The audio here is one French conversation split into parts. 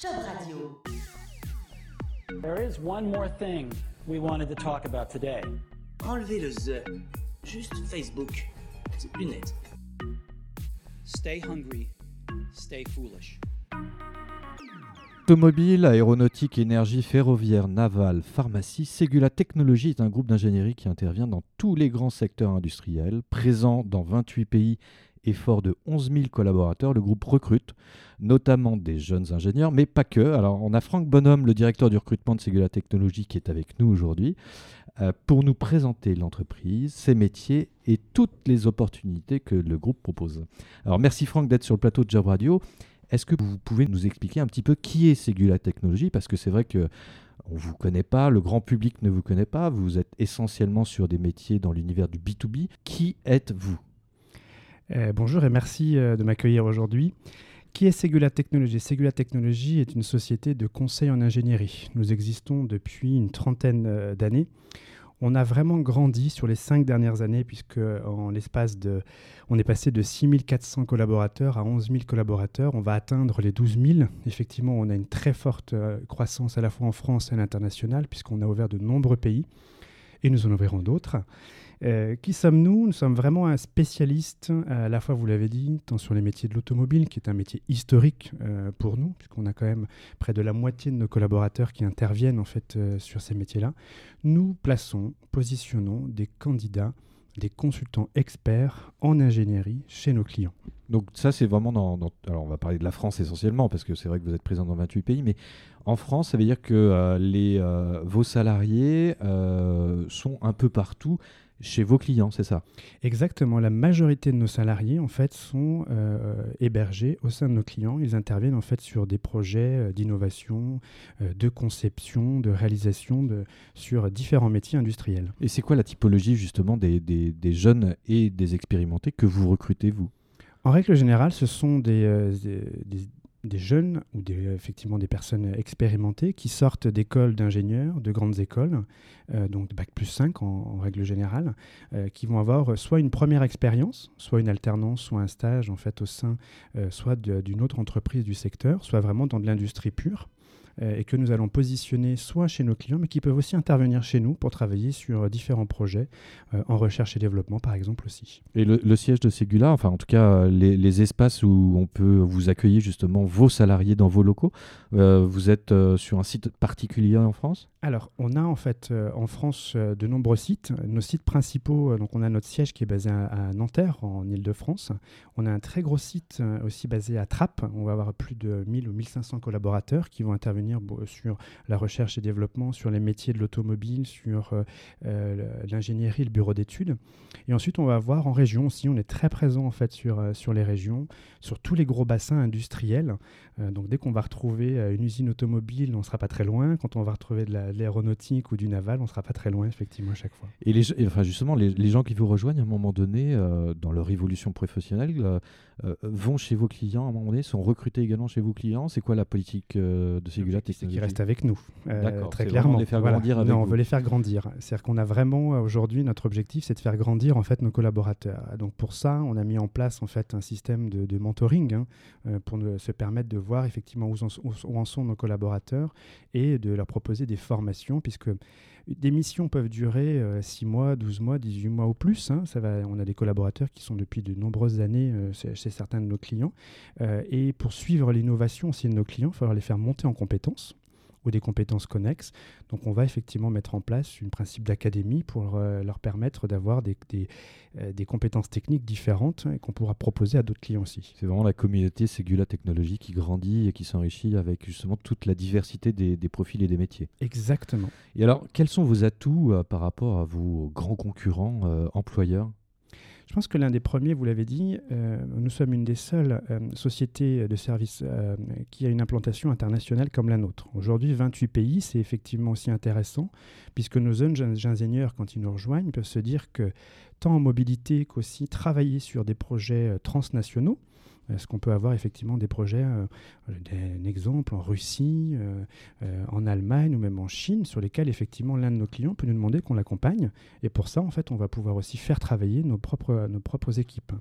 Job Radio. There is one more thing we wanted to talk about today. Enlevez le the. Juste Facebook. C'est plus net. Stay hungry, stay foolish. Automobile, aéronautique, énergie, ferroviaire, navale, pharmacie, Segula Technologies est un groupe d'ingénierie qui intervient dans tous les grands secteurs industriels, présent dans 28 pays et fort de 11 000 collaborateurs. Le groupe recrute notamment des jeunes ingénieurs, mais pas que. Alors, on a Franck Bonhomme, le directeur du recrutement de Segula Technologies, qui est avec nous aujourd'hui euh, pour nous présenter l'entreprise, ses métiers et toutes les opportunités que le groupe propose. Alors, merci Franck d'être sur le plateau de Job Radio. Est-ce que vous pouvez nous expliquer un petit peu qui est Segula Technologies? Parce que c'est vrai que on ne vous connaît pas, le grand public ne vous connaît pas, vous êtes essentiellement sur des métiers dans l'univers du B2B. Qui êtes-vous? Euh, Bonjour et merci euh, de m'accueillir aujourd'hui. Qui est Segula Technologies? Segula Technologies est une société de conseil en ingénierie. Nous existons depuis une trentaine euh, d'années. On a vraiment grandi sur les cinq dernières années, puisque en l'espace de. On est passé de 6400 collaborateurs à 11 000 collaborateurs. On va atteindre les 12 000. Effectivement, on a une très forte croissance à la fois en France et à l'international, puisqu'on a ouvert de nombreux pays. Et nous en ouvrirons d'autres. Euh, qui sommes-nous? Nous sommes vraiment un spécialiste, à la fois, vous l'avez dit, tant sur les métiers de l'automobile, qui est un métier historique euh, pour nous, puisqu'on a quand même près de la moitié de nos collaborateurs qui interviennent en fait euh, sur ces métiers-là. Nous plaçons, positionnons des candidats, des consultants experts en ingénierie chez nos clients. Donc ça, c'est vraiment dans, dans, Alors, on va parler de la France essentiellement, parce que c'est vrai que vous êtes présent dans 28 pays, mais en France, ça veut dire que euh, les, euh, vos salariés euh, sont un peu partout chez vos clients, c'est ça? Exactement. La majorité de nos salariés, en fait, sont euh, hébergés au sein de nos clients. Ils interviennent, en fait, sur des projets euh, d'innovation, euh, de conception, de réalisation de, sur différents métiers industriels. Et c'est quoi la typologie, justement, des, des, des, jeunes et des expérimentés que vous recrutez, vous? En règle générale, ce sont des, des jeunes ou des, effectivement des personnes expérimentées qui sortent d'écoles d'ingénieurs, de grandes écoles, euh, donc de bac plus 5 en, règle générale, euh, qui vont avoir soit une première expérience, soit une alternance, soit un stage en fait au sein euh, soit d'une autre entreprise du secteur, soit vraiment dans de l'industrie pure et que nous allons positionner soit chez nos clients, mais qui peuvent aussi intervenir chez nous pour travailler sur différents projets euh, en recherche et développement, par exemple aussi. Et le, siège de Segula, enfin en tout cas les, espaces où on peut vous accueillir justement vos salariés dans vos locaux, euh, vous êtes euh, sur un site particulier en France? Alors on a en fait en France de nombreux sites. Nos sites principaux, donc on a notre siège qui est basé à, Nanterre en Ile-de-France. On a un très gros site aussi basé à Trappes. On va avoir plus de 1000 ou 1500 collaborateurs qui vont intervenir sur la recherche et développement, sur les métiers de l'automobile, sur euh, euh, l'ingénierie, le bureau d'études. Et ensuite, on va voir en région aussi, on est très présent en fait sur, euh, sur les régions, sur tous les gros bassins industriels. donc dès qu'on va retrouver une usine automobile, on ne sera pas très loin. Quand on va retrouver de l'aéronautique ou du naval, on ne sera pas très loin effectivement à chaque fois. Et les, enfin, justement, les, les, gens qui vous rejoignent à un moment donné dans leur évolution professionnelle vont chez vos clients à un moment donné, sont recrutés également chez vos clients. C'est quoi la politique de Segula c'est qu'ils restent avec nous, euh, très clairement. Les faire grandir voilà. avec non, vous. on veut les faire grandir. C'est-à-dire qu'on a vraiment euh, aujourd'hui notre objectif, c'est de faire grandir en fait nos collaborateurs. Donc pour ça, on a mis en place en fait un système de, de mentoring hein, euh, pour se permettre de voir effectivement où en, où en, sont nos collaborateurs et de leur proposer des formations, puisque des missions peuvent durer 6 mois, 12 mois, 18 mois ou plus. Hein. On a des collaborateurs qui sont depuis de nombreuses années euh, chez certains de nos clients. Euh, et pour suivre l'innovation aussi de nos clients, il va falloir les faire monter en compétences ou des compétences connexes. Donc on va effectivement mettre en place un principe d'académie pour euh, leur permettre d'avoir des, des, euh, des, compétences techniques différentes et qu'on pourra proposer à d'autres clients aussi. C'est vraiment la communauté Segula Technologie qui grandit et qui s'enrichit avec justement toute la diversité des, des, profils et des métiers. Exactement. Et alors, quels sont vos atouts euh, par rapport à vos grands concurrents employeurs? Je pense que l'un des premiers, vous l'avez dit, euh, nous sommes une des seules euh, sociétés de services euh, qui a une implantation internationale comme la nôtre. Aujourd'hui, 28 pays, c'est effectivement aussi intéressant, puisque nos jeunes ingénieurs, quand ils nous rejoignent, peuvent se dire que tant en mobilité qu'aussi travailler sur des projets transnationaux, est-ce qu'on peut avoir effectivement des projets, euh, un exemple en Russie, euh, euh, en Allemagne ou même en Chine, sur lesquels effectivement l'un de nos clients peut nous demander qu'on l'accompagne. Et pour ça, en fait, on va pouvoir aussi faire travailler nos propres, nos propres équipes.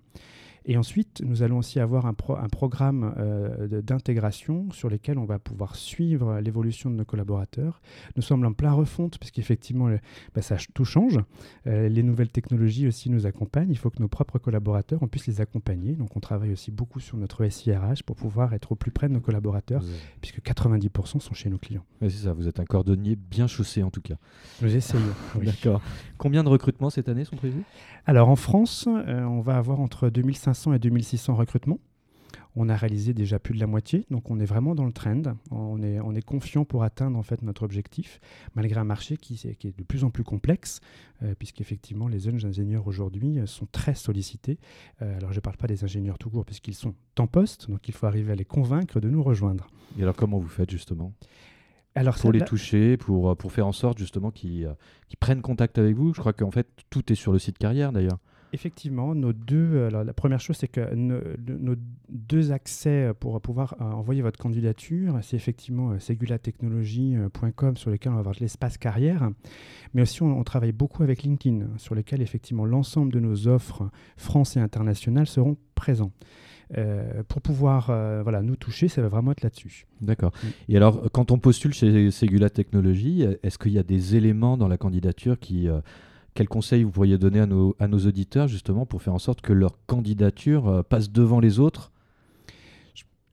Et ensuite, nous allons aussi avoir un, pro- un programme euh, d'intégration sur lequel on va pouvoir suivre l'évolution de nos collaborateurs. Nous sommes en plein refonte, puisqu'effectivement, le- bah, ça, tout change. Euh, les nouvelles technologies aussi nous accompagnent. Il faut que nos propres collaborateurs, on puisse les accompagner. Donc, on travaille aussi beaucoup sur notre SIRH pour pouvoir être au plus près de nos collaborateurs, puisque 90% sont chez nos clients. C'est ça, vous êtes un cordonnier bien chaussé en tout cas. Nous essayons. oui. D'accord. Combien de recrutements cette année sont prévus? Alors en France, euh, on va avoir entre 2500 et 2600 recrutements. On a réalisé déjà plus de la moitié, donc on est vraiment dans le trend. On est, on est confiant pour atteindre en fait notre objectif, malgré un marché qui est de plus en plus complexe, euh, puisqu'effectivement les jeunes ingénieurs aujourd'hui euh, sont très sollicités. Euh, alors je ne parle pas des ingénieurs tout court, puisqu'ils sont en poste, donc il faut arriver à les convaincre de nous rejoindre. Et alors comment vous faites justement? Alors pour les toucher, pour, euh, pour faire en sorte justement qu'ils euh, qu'ils prennent contact avec vous Je crois qu'en fait tout est sur le site carrière d'ailleurs. Effectivement, nos deux. euh, Alors, la première chose, c'est que nos, de- nos deux accès pour pouvoir euh, envoyer votre candidature, c'est effectivement euh, segulatechnologie.com sur lequel on va avoir l'espace carrière, mais aussi on, on travaille beaucoup avec LinkedIn, sur lequel effectivement l'ensemble de nos offres France et internationales seront présents. Euh, pour pouvoir euh, voilà, nous toucher, ça va vraiment être là-dessus. D'accord. Mm. Et alors, quand on postule chez Segula Technologies, est-ce qu'il y a des éléments dans la candidature qui. euh, quels conseils vous pourriez donner à nos, à nos auditeurs justement pour faire en sorte que leur candidature passe devant les autres?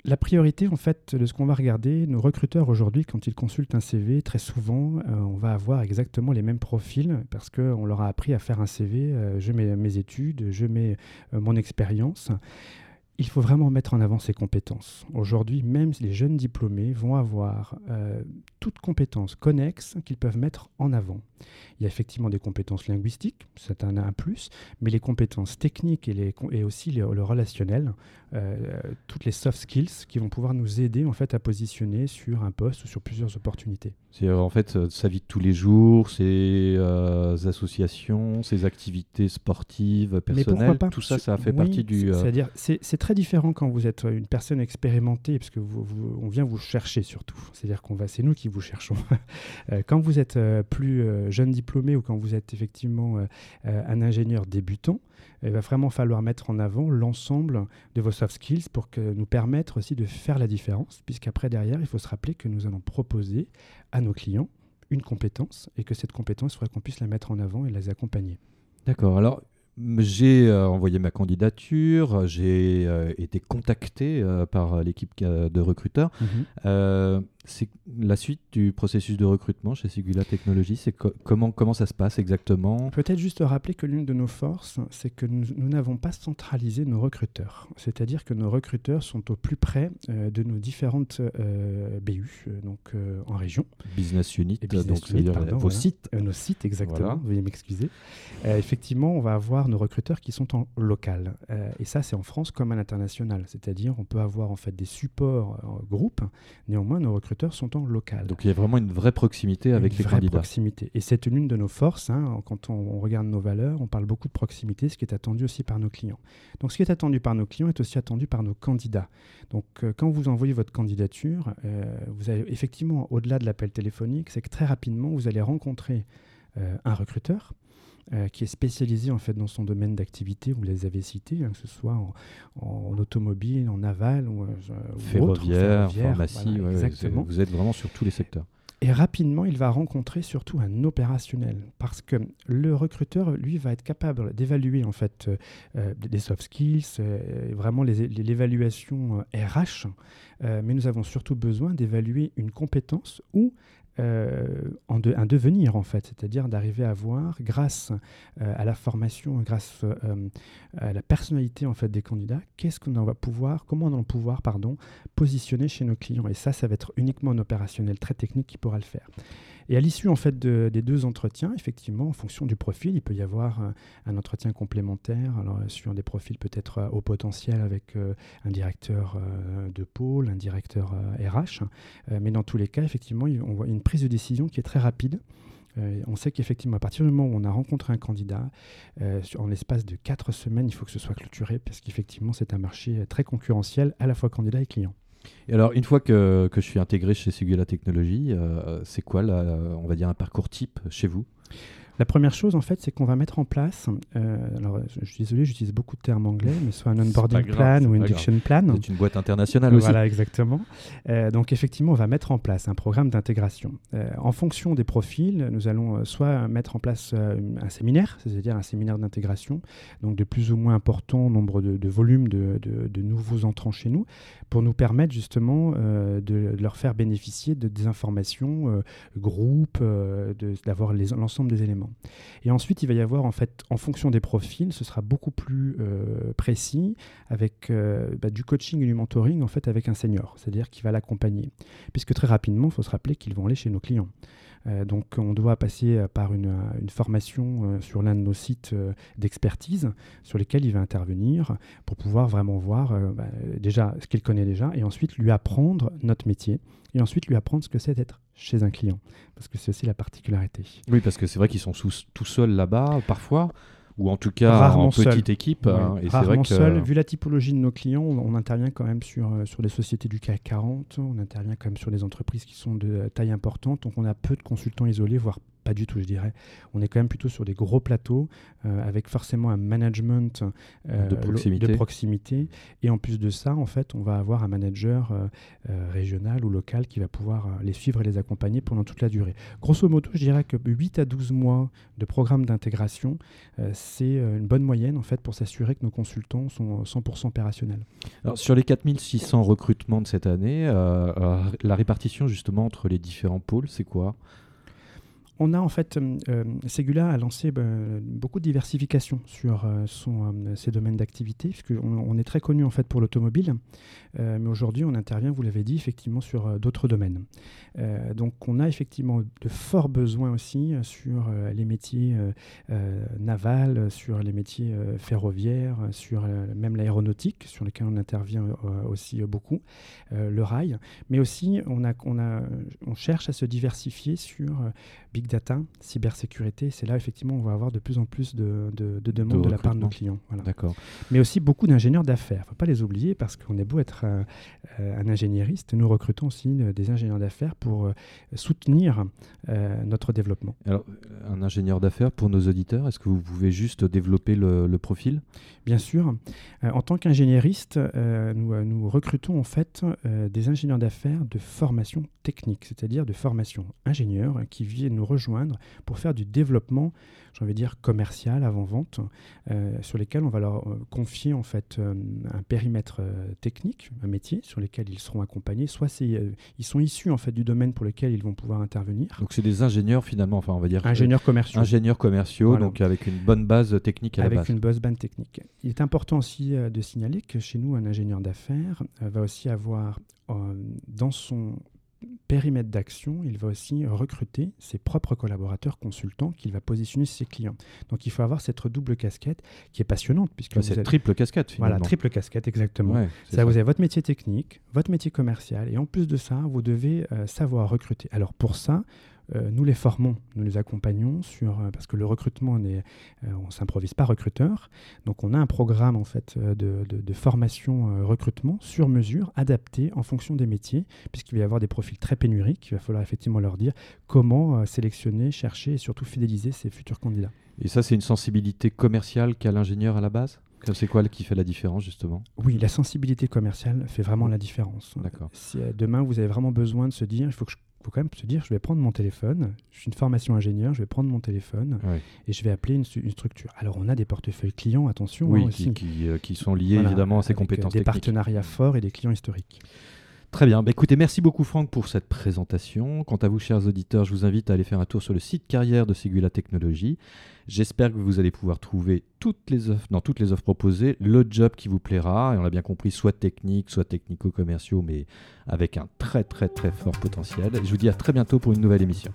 La priorité, en fait, de ce qu'on va regarder, nos recruteurs aujourd'hui, quand ils consultent un CV, très souvent, euh, on va avoir exactement les mêmes profils parce qu'on leur a appris à faire un CV. euh, je mets mes études, je mets euh, mon expérience. Il faut vraiment mettre en avant ses compétences. Aujourd'hui, même les jeunes diplômés vont avoir euh, toutes compétences connexes qu'ils peuvent mettre en avant. Il y a effectivement des compétences linguistiques, c'est un, un plus, mais les compétences techniques et, les, et aussi le, le relationnel, euh, toutes les soft skills qui vont pouvoir nous aider en fait à positionner sur un poste ou sur plusieurs opportunités. C'est euh, en fait sa vie de tous les jours, ses euh, associations, ses activités sportives, personnelles, tout ça, ça fait oui, partie du. C'est-à-dire, c'est très différent quand vous êtes une personne expérimentée, parce que vous, vous- on vient vous chercher surtout. C'est-à-dire qu'on va, c'est nous qui vous cherchons. Euh, quand vous êtes euh, plus euh, jeune diplômé ou quand vous êtes effectivement euh, euh, un ingénieur débutant, il va vraiment falloir mettre en avant l'ensemble de vos soft skills pour que nous permettre aussi de faire la différence, puisqu'après derrière, il faut se rappeler que nous allons proposer à nos clients une compétence et que cette compétence, il faudra qu'on puisse la mettre en avant et les accompagner. D'accord. Alors, j'ai euh, envoyé ma candidature, j'ai euh, été contacté euh, par l'équipe de recruteurs. C'est la suite du processus de recrutement chez Sigula Technologies. C'est co- comment comment ça se passe exactement? Peut-être juste rappeler que l'une de nos forces, c'est que nous n'avons pas centralisé nos recruteurs. C'est-à-dire que nos recruteurs sont au plus près euh, de nos différentes euh, BU, euh, donc euh, en région. Business unit, business donc unit, pardon, vos voilà. sites. Nos sites, exactement, Voilà. veuillez m'excuser. Effectivement, on va avoir nos recruteurs qui sont en local. Et ça, c'est en France comme à l'international. C'est-à-dire, on peut avoir en fait des supports en groupe, néanmoins, nos recruteurs sont en local. Donc il y a vraiment une vraie proximité avec une les vraie candidats. proximité. Et c'est l'une de nos forces. hein. Quand on, on regarde nos valeurs, on parle beaucoup de proximité, ce qui est attendu aussi par nos clients. Donc, ce qui est attendu par nos clients est aussi attendu par nos candidats. Donc, euh, quand vous envoyez votre candidature, euh, vous avez effectivement, au-delà de l'appel téléphonique, c'est que très rapidement, vous allez rencontrer euh, un recruteur. Euh, qui est spécialisé en fait dans son domaine d'activité, vous les avez cités, hein, que ce soit en, en automobile, en aval ou, euh, ou Ferroviaire, ferroviaire, pharmacie, voilà, ouais, c'est- exactement. vous êtes vraiment sur tous les secteurs. Et rapidement, il va rencontrer surtout un opérationnel parce que le recruteur, lui, va être capable d'évaluer en fait euh, euh, des soft skills, euh, vraiment les- les- l'évaluation euh, RH, euh, mais nous avons surtout besoin d'évaluer une compétence ou euh, de- un devenir en fait, c'est-à-dire d'arriver à voir, grâce euh, à la formation, grâce euh, à la personnalité en fait des candidats, qu'est-ce qu'on va pouvoir, comment on va pouvoir, pardon, positionner chez nos clients. Et ça, ça va être uniquement un opérationnel très technique qui pourra le faire. Et à l'issue en fait de- des deux entretiens, effectivement, en fonction du profil, il peut y avoir un, un entretien complémentaire, alors euh, sur des profils peut-être euh, au potentiel avec euh, un directeur euh, de pôle, un directeur euh, RH, Euh, mais dans tous les cas, effectivement, on voit une prise de décision qui est très rapide. Euh, on sait qu'effectivement, à partir du moment où on a rencontré un candidat, euh, en l'espace de quatre semaines, il faut que ce soit clôturé, parce qu'effectivement, c'est un marché euh, très concurrentiel, à la fois candidat et client. Et alors, une fois que, je suis intégré chez Sigula Technologies, euh, c'est quoi, on va dire, un parcours type chez vous? La première chose, en fait, c'est qu'on va mettre en place, euh, alors je suis désolé, j'utilise beaucoup de termes anglais, mais soit un onboarding grave, plan ou pas induction plan. C'est une boîte internationale aussi. Voilà, exactement. Euh, donc, effectivement, on va mettre en place un programme d'intégration. Euh, en fonction des profils, nous allons soit mettre en place un séminaire, c'est-à-dire un séminaire d'intégration, donc de plus ou moins important nombre de, de volumes de, de- de nouveaux entrants chez nous, pour nous permettre justement de, leur faire bénéficier de des informations groupes, d'avoir l'ensemble des éléments. Et ensuite, il va y avoir, en fait, en fonction des profils, ce sera beaucoup plus euh, précis avec euh, bah, du coaching et du mentoring, en fait, avec un senior, c'est-à-dire qui va l'accompagner. Puisque très rapidement, il faut se rappeler qu'ils vont aller chez nos clients. Euh, donc, on doit passer par une, formation sur l'un de nos sites d'expertise sur lesquels il va intervenir pour pouvoir vraiment voir bah, déjà ce qu'il connaît déjà et ensuite lui apprendre notre métier et ensuite lui apprendre ce que c'est d'être chez un client. Parce que c'est aussi la particularité. Oui, parce que c'est vrai qu'ils sont sous- tout seuls là-bas, parfois, ou en tout cas Rarement en petite équipe. Ouais, hein, et c'est rarement vrai que seul. Vu la typologie de nos clients, on, on intervient quand même sur, euh, sur des sociétés du CAC 40, on intervient quand même sur des entreprises qui sont de euh, taille importante, donc on a peu de consultants isolés, voire pas du tout, je dirais. On est quand même plutôt sur des gros plateaux, euh, avec forcément un management euh, De proximité. de proximité. Et en plus de ça, en fait, on va avoir un manager euh, régional ou local qui va pouvoir les suivre et les accompagner pendant toute la durée. Grosso modo, je dirais que 8 à 12 mois de programme d'intégration, c'est une bonne moyenne en fait pour s'assurer que nos consultants sont euh, 100% opérationnels. Alors, sur les 4600 recrutements de cette année, la répartition justement entre les différents pôles, c'est quoi? On a en fait, euh, euh, Segula a lancé bah, beaucoup de diversification sur euh, ses domaines d'activité, puisqu'on on est très connu en fait pour l'automobile, mais aujourd'hui on intervient, vous l'avez dit, effectivement sur d'autres domaines. Donc on a effectivement de forts besoins aussi sur les métiers navals, sur les métiers ferroviaires, sur même l'aéronautique, sur lesquels on intervient aussi beaucoup, le rail, mais aussi on, cherche à se diversifier sur euh, big data, cybersécurité. C'est là effectivement on va avoir de plus en plus de, de- de demandes de, la part de nos clients. Voilà. D'accord. Mais aussi beaucoup d'ingénieurs d'affaires. Il ne faut pas les oublier parce qu'on est beau être euh, euh, un ingénieriste, nous recrutons aussi euh, des ingénieurs d'affaires pour euh, soutenir euh, notre développement. Alors, un ingénieur d'affaires pour nos auditeurs, est-ce que vous pouvez juste développer le, le profil? Bien sûr, euh, en tant qu'ingénieriste, euh, nous, nous recrutons en fait des ingénieurs d'affaires de formation technique, c'est-à-dire de formation ingénieur qui viennent nous rejoindre pour faire du développement, j'ai envie de dire commercial avant-vente, euh, sur lesquels on va leur euh, confier en fait euh, un périmètre technique, un métier sur lequel ils seront accompagnés. Soit c'est, ils sont issus en fait du domaine pour lequel ils vont pouvoir intervenir. Donc, c'est des ingénieurs finalement, enfin, on va dire. Ingénieurs commerciaux. ingénieurs commerciaux, Voilà. donc avec une bonne base technique à la avec base. une boss band technique. Il est important aussi de signaler que chez nous, un ingénieur d'affaires va aussi avoir dans son périmètre d'action, il va aussi recruter ses propres collaborateurs consultants qu'il va positionner ses clients. Donc il faut avoir cette double casquette qui est passionnante puisque Bah, c'est êtes- triple casquette finalement. voilà, triple casquette exactement. Ouais, Ça, vous avez votre métier technique, votre métier commercial, et en plus de ça, vous devez euh, savoir recruter. Alors pour ça, euh, nous les formons, nous les accompagnons sur euh, parce que le recrutement, on euh, on s'improvise pas recruteur, donc on a un programme en fait de, de- de formation recrutement sur mesure, adapté en fonction des métiers, puisqu'il va y avoir des profils très pénuriques. Il va falloir effectivement leur dire comment sélectionner, chercher et surtout fidéliser ces futurs candidats. Et ça, c'est une sensibilité commerciale qu'a l'ingénieur à la base? C'est quoi qui fait la différence justement? Oui, la sensibilité commerciale fait vraiment la différence. D'accord. Si demain vous avez vraiment besoin de se dire, il faut, que je- faut quand même se dire, je vais prendre mon téléphone, je suis une formation ingénieur, je vais prendre mon téléphone et je vais appeler une, structure. Alors on a des portefeuilles clients, attention Oui, hein, qui, aussi. qui, euh, qui sont liés Voilà, évidemment à ces euh, compétences Des techniques. partenariats forts et des clients historiques. Très bien. Bah, écoutez, merci beaucoup Franck pour cette présentation. Quant à vous, chers auditeurs, je vous invite à aller faire un tour sur le site carrière de Segula Technologies. J'espère que vous allez pouvoir trouver toutes les offres, dans toutes les offres proposées le job qui vous plaira. Et on l'a bien compris, soit technique, soit technico-commerciaux, mais avec un très très très fort potentiel. Je vous dis à très bientôt pour une nouvelle émission.